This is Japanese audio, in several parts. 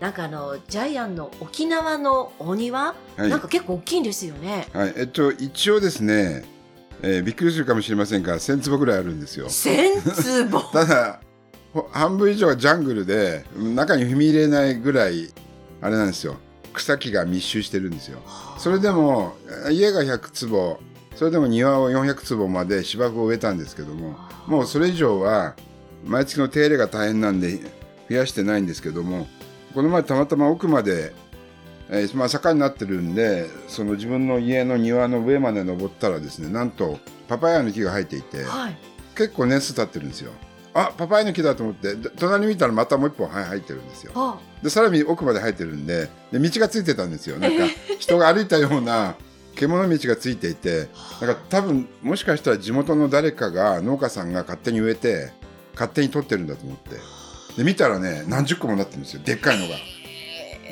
なんかあのジャイアンの沖縄のお庭、はいなんか結構大きいんですよね。はい、えっと、一応ですね、えーびっくりするかもしれませんが、1000坪ぐらいあるんですよ。千坪？ただ、ほ半分以上はジャングルで、中に踏み入れないぐらい、あれなんですよ。草木が密集してるんですよ。それでも、家が100坪、それでも庭を400坪まで芝生を植えたんですけども、もうそれ以上は、毎月の手入れが大変なんで、増やしてないんですけども、この前たまたま奥まで、えーまあ、坂になってるんで、その自分の家の庭の上まで登ったらですね、なんとパパイヤの木が生えていて、はい。結構年数経ってるんですよ。あ、パパイヤの木だと思って、で隣見たらまたもう一本はい生えてるんですよ。あ、で、さらに奥まで生えてるんで、で道がついてたんですよ。なんか人が歩いたような獣道がついていて、なんか多分もしかしたら地元の誰かが農家さんが勝手に植えて、勝手に取ってるんだと思って。で、見たらね、何十個もなってるんですよ。でっかいのが。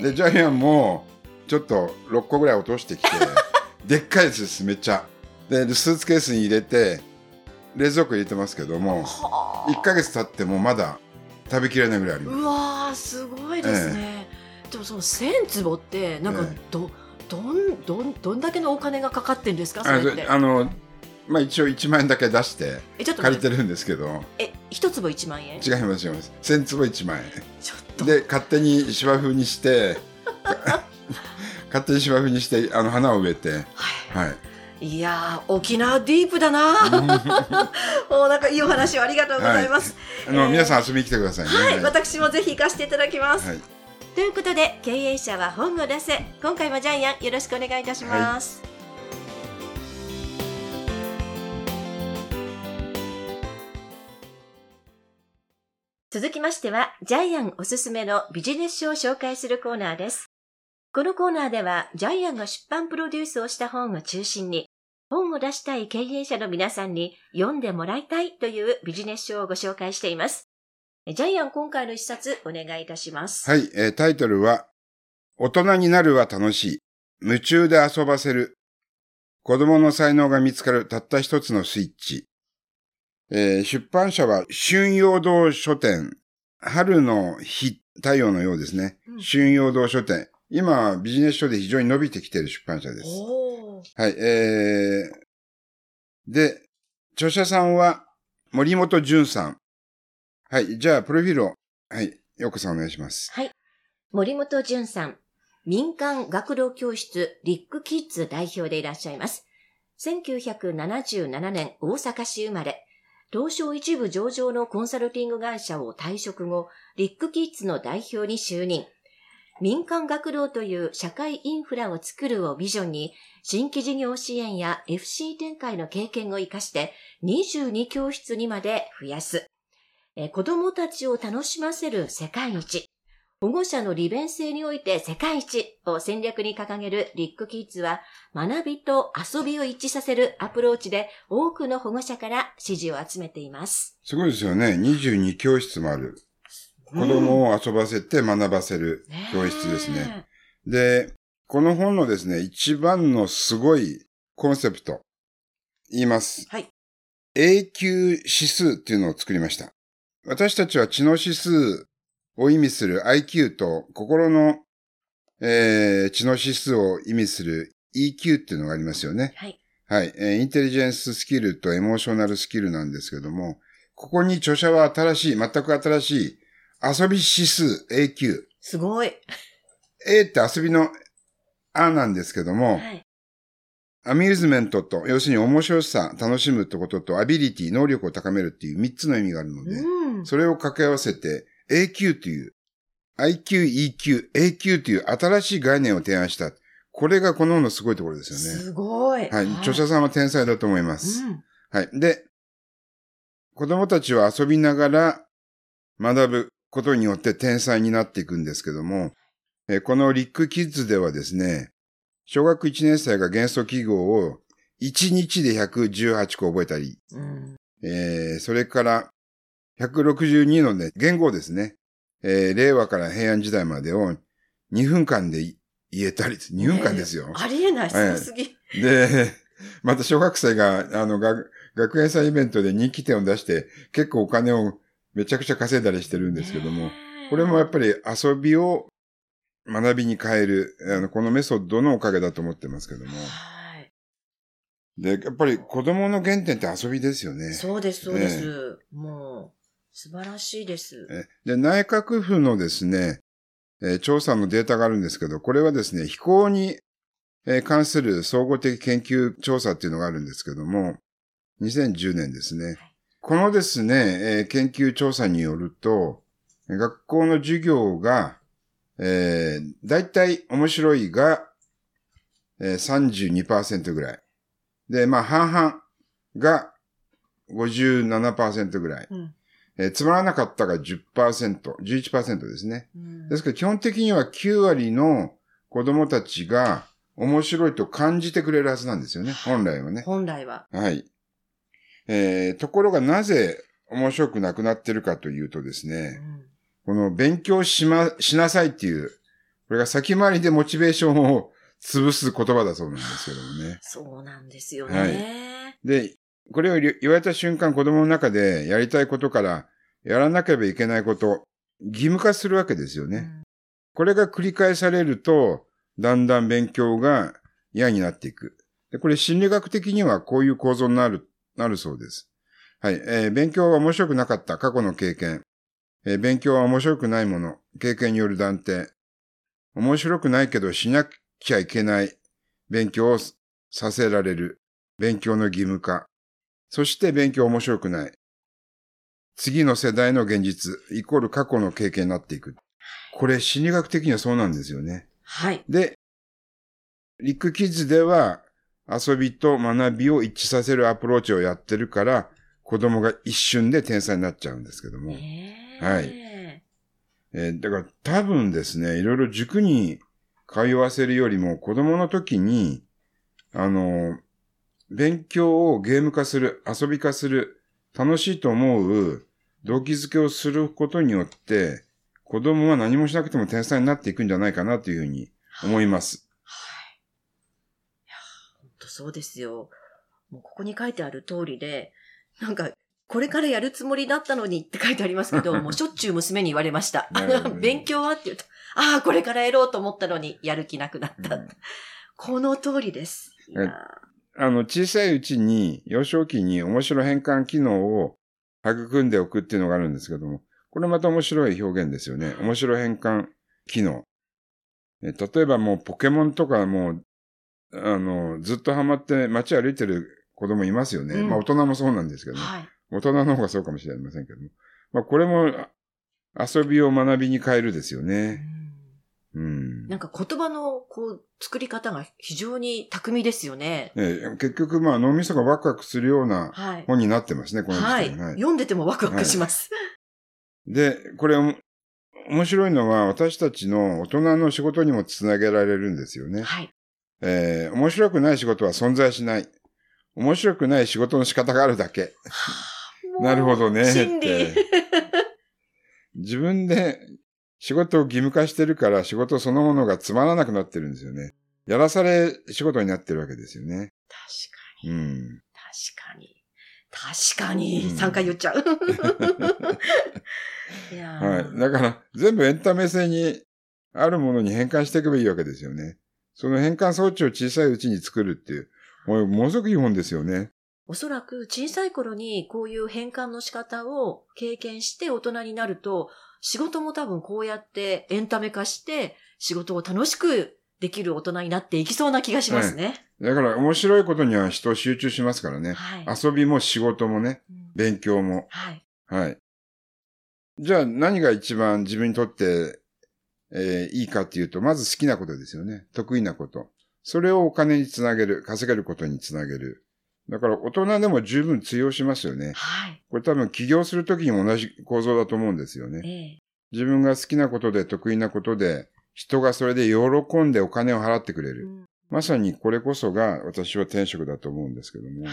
で、ジャイアンもちょっと6個ぐらい落としてきて、でっかいやつです、めっちゃ。で、でスーツケースに入れて、冷蔵庫に入れてますけども、はあ。1ヶ月経ってもまだ食べきれないぐらいあります。うわーすごいですね。でもその千坪ってなんかええど、どんどんどんだけのお金がかかってんですかそあれって。あの、まあ一応1万円だけ出してえちょっと待って借りてるんですけど、え一坪一万円？違います違います。1000坪1万ちょっと。円。で、勝手に芝生にして、勝手に芝生にして、あの花を植えて、はい。はい。いやー沖縄ディープだな もうなんかいいお話をありがとうございます。あの、えー皆さん遊びに来てくださいね。はい、私もぜひ行かせていただきます。はい。ということで経営者は本を出せ今回もジャイアンよろしくお願いいたします、続きましてはジャイアンおすすめのビジネス書を紹介するコーナーですこのコーナーではジャイアンが出版プロデュースをした本を中心に本を出したい経営者の皆さんに読んでもらいたいというビジネス書をご紹介していますジャイアン今回の一冊お願いいたしますはい、えータイトルは、大人になるは楽しい。夢中で遊ばせる。子供の才能が見つかるたった一つのスイッチ。えー出版社は春陽堂書店。春の日、太陽のようですねうん。春陽堂書店。今、ビジネス書で非常に伸びてきている出版社です。はい、えー、で、著者さんは森本淳さん。はい、じゃあ、プロフィールを、はい、ようこさんお願いします。はい。森本淳さん、民間学童教室リックキッズ代表でいらっしゃいます。1977年大阪市生まれ、東証一部上場のコンサルティング会社を退職後、リックキッズの代表に就任。民間学童という社会インフラを作るをビジョンに、新規事業支援や FC 展開の経験を活かして、22教室にまで増やす。え子供たちを楽しませる世界一。保護者の利便性において世界一を戦略に掲げるリックキッズは、学びと遊びを一致させるアプローチで多くの保護者から支持を集めています。すごいですよね。22教室もある。子供を遊ばせて学ばせる教室ですね。で、この本のですね、一番のすごいコンセプト、言います。はい。永久指数っていうのを作りました。私たちは知能指数を意味する IQ と心の、えー知能指数を意味する EQ っていうのがありますよね。はい。はい。えーインテリジェンススキルとエモーショナルスキルなんですけども、ここに著者は新しい、全く新しい遊び指数 AQ。すごい。A って遊びのあなんですけども、はい。アミューズメントと、要するに面白さ、楽しむってことと、アビリティ、能力を高めるっていう3つの意味があるので、うん。それを掛け合わせて、AQ という、IQ、EQ、AQ という新しい概念を提案した。これがこの本のすごいところですよね。すごい。はい。著者さんは天才だと思います。うん。はい。で、子供たちは遊びながら学ぶことによって天才になっていくんですけども、えーこのリックキッズではですね、小学1年生が元素記号を1日で118個覚えたり、うん。えー、それから162のね、言語ですね。えー、令和から平安時代までを2分間で言えたり、2分間ですよ。ありえない、すごすぎ。で、また小学生が、あの、学学園祭イベントで人気店を出して、結構お金をめちゃくちゃ稼いだりしてるんですけども、ねえこれもやっぱり遊びを学びに変える、あの、このメソッドのおかげだと思ってますけども。はい。で、やっぱり子供の原点って遊びですよね。そうです、そうです。もう、素晴らしいです。えで、内閣府のですね、えー調査のデータがあるんですけど、これはですね、飛行にえー関する総合的研究調査っていうのがあるんですけども、2010年ですね。このですね、えー研究調査によると、学校の授業が、えー、大体面白いが、えー、32%ぐらい。で、まあ、半々が57%ぐらい。うんえーつまらなかったが10%、11%ですね。うんですから基本的には9割の子供たちが面白いと感じてくれるはずなんですよね、本来はね。本来は。はい。えー、ところがなぜ面白くなくなってるかというとですうね、んこの勉強しま、しなさいっていう、これが先回りでモチベーションを潰す言葉だそうなんですけどもね。そうなんですよはいね。で、これを言われた瞬間子供の中でやりたいことからやらなければいけないこと、義務化するわけですよね。うんこれが繰り返されると、だんだん勉強が嫌になっていく。でこれ心理学的にはこういう構造になる、なるそうです。はい。えー勉強が面白くなかった過去の経験。えー勉強は面白くないもの。経験による断定。面白くないけどしなきゃいけない勉強をさせられる。勉強の義務化。そして勉強面白くない。次の世代の現実、イコール過去の経験になっていく。これ心理学的にはそうなんですよね。はい。で、リックキッズでは遊びと学びを一致させるアプローチをやってるから、子供が一瞬で天才になっちゃうんですけども。ねえはいえーだから多分ですね、いろいろ塾に通わせるよりも子供の時に、あの、勉強をゲーム化する、遊び化する、楽しいと思う動機づけをすることによって、子供は何もしなくても天才になっていくんじゃないかなというふうに思います。はい。いや、本当そうですよ。もうここに書いてある通りで、なんか、これからやるつもりだったのにって書いてありますけど、もうしょっちゅう娘に言われました。勉強はって言うと、ああ、これからやろうと思ったのにやる気なくなった。うんこの通りです。あの、小さいうちに、幼少期に面白変換機能を育んでおくっていうのがあるんですけども、これまた面白い表現ですよね。面白変換機能。え例えばもうポケモンとかもう、あの、ずっとハマって街歩いてる子供いますよね。うんまあ大人もそうなんですけどね。はい。大人の方がそうかもしれませんけども。まあこれもあ遊びを学びに変えるですようね。んうん。なんか言葉のこう作り方が非常に巧みですよね。ね結局まあ脳みそがワクワクするようなはい。本になってますね、この時はい。点はい読んでてもワクワクします。で、これ、面白いのは私たちの大人の仕事にもつなげられるんですよね。はい。えー面白くない仕事は存在しない。面白くない仕事の仕方があるだけ。なるほどね。心理。自分で仕事を義務化してるから仕事そのものがつまらなくなってるんですよね。やらされ仕事になってるわけですよね。確かに。うん。確かに。確かに。うん3回言っちゃう。いやーはい。だから、全部エンタメ性にあるものに変換していけばいいわけですよね。その変換装置を小さいうちに作るっていう、もうものすごくいい本ですよね。おそらく小さい頃にこういう変換の仕方を経験して大人になると、仕事も多分こうやってエンタメ化して仕事を楽しくできる大人になっていきそうな気がしますね。だから面白いことには人集中しますからね。はい。遊びも仕事もね、うん勉強も。はい。はい。じゃあ何が一番自分にとって、えーいいかっていうと、まず好きなことですよね。得意なこと。それをお金につなげる、稼げることにつなげる。だから大人でも十分通用しますよね。はい。これ多分起業するときにも同じ構造だと思うんですよね。ええ。自分が好きなことで得意なことで、人がそれで喜んでお金を払ってくれる。うんまさにこれこそが私は転職だと思うんですけども。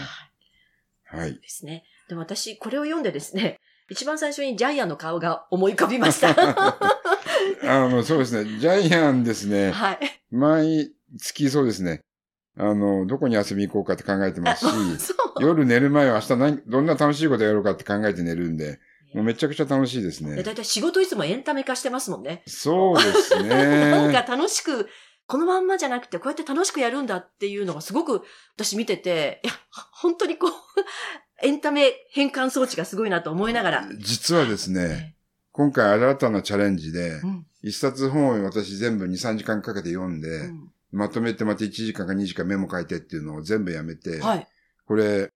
はい。ですね。でも私、これを読んでですね、一番最初にジャイアンの顔が思い浮かびました。あの、そうですね。ジャイアンですね。はい。毎月そうですね。あの、どこに遊びに行こうかって考えてますし。夜寝る前は明日何、どんな楽しいことやろうかって考えて寝るんで、もうめちゃくちゃ楽しいですね。だいたい仕事いつもエンタメ化してますもんね。そうです なんかね。楽しく、このまんまじゃなくて、こうやって楽しくやるんだっていうのがすごく私見てて、いや、本当にこう、エンタメ変換装置がすごいなと思いながら。実はですね、今回新たなチャレンジでう、ん。一冊本を私全部2、3時間かけて読んで、うんまとめてまた1時間か2時間メモ書いてっていうのを全部やめて、はい。これ、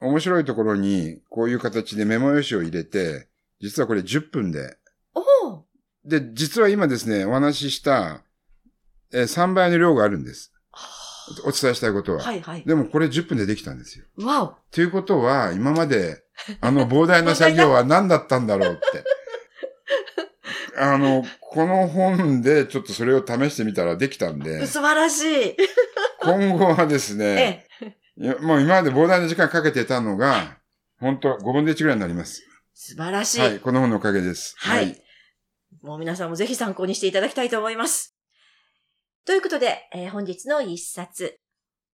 面白いところにこういう形でメモ用紙を入れて、実はこれ10分で、おおで、実は今ですね、お話しした、えー3倍の量があるんです。お伝えしたいことは。はいはい。でもこれ10分でできたんですよ。わおということは、今まで、あの膨大な作業は何だったんだろうって。あの、この本でちょっとそれを試してみたらできたんで、素晴らしい。今後はですね、もう今まで膨大な時間かけてたのが、本当5分の1ぐらいになります。素晴らしい。はい、この本のおかげです。はい。もう皆さんもぜひ参考にしていただきたいと思います。ということで、えー本日の一冊。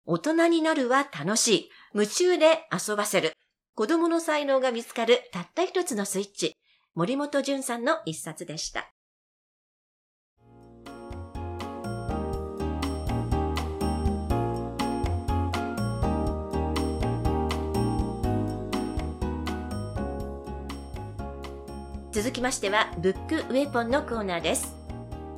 大人になるは楽しい。夢中で遊ばせる。子供の才能が見つかるたった一つのスイッチ。森本淳さんの一冊でした。続きましては、ブックウェポンのコーナーです。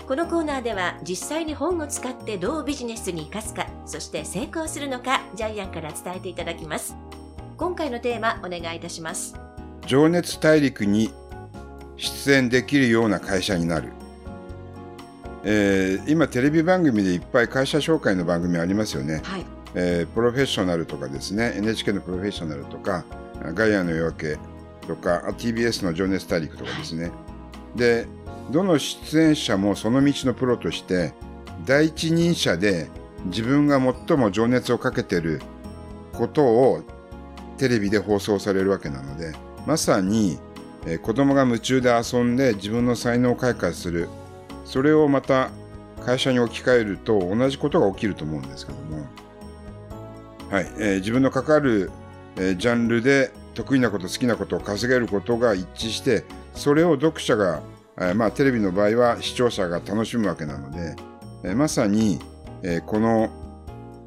このコーナーでは実際に本を使ってどうビジネスに活かすか、そして成功するのか、ジャイアンから伝えていただきます。今回のテーマ、お願いいたします。情熱大陸に出演できるような会社になる。えー今テレビ番組でいっぱい会社紹介の番組ありますよね。はい。えープロフェッショナルとかですね NHK のプロフェッショナルとかガイアの夜明けとかあ TBS の情熱大陸とかですねでどの出演者もその道のプロとして第一人者で自分が最も情熱をかけてることをテレビで放送されるわけなのでまさに、えー子供が夢中で遊んで自分の才能を開花する。それをまた会社に置き換えると同じことが起きると思うんですけども。はい。えー自分のかかる、えージャンルで得意なこと好きなことを稼げることが一致してそれを読者が、えーまあ、テレビの場合は視聴者が楽しむわけなので、えまさに、えこの、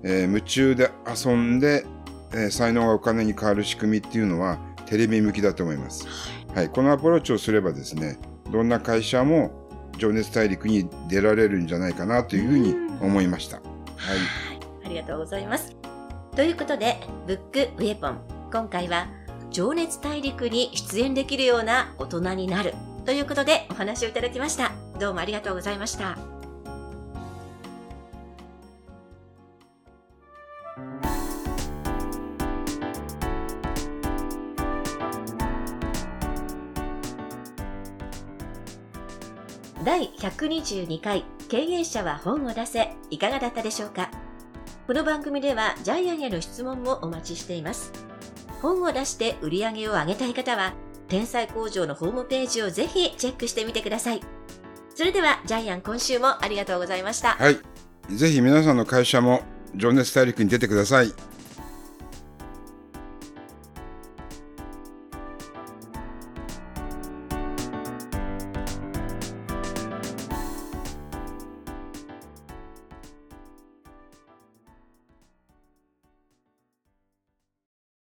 え夢中で遊んで、え才能がお金に変わる仕組みっていうのはテレビ向きだと思います。はい、このアプローチをすればですねどんな会社も情熱大陸に出られるんじゃないかなというふうに思いました。はいありがとうございます。ということで、ブックウェポン。今回は、情熱大陸に出演できるような大人になる。ということでお話をいただきました。どうもありがとうございました。第122回経営者は本を出せいかがだったでしょうか？この番組ではジャイアンへの質問もお待ちしています本を出して売り上げを上げたい方は天才工場のホームページをぜひチェックしてみてくださいそれではジャイアン今週もありがとうございましたはい。ぜひ皆さんの会社も情熱大陸に出てください。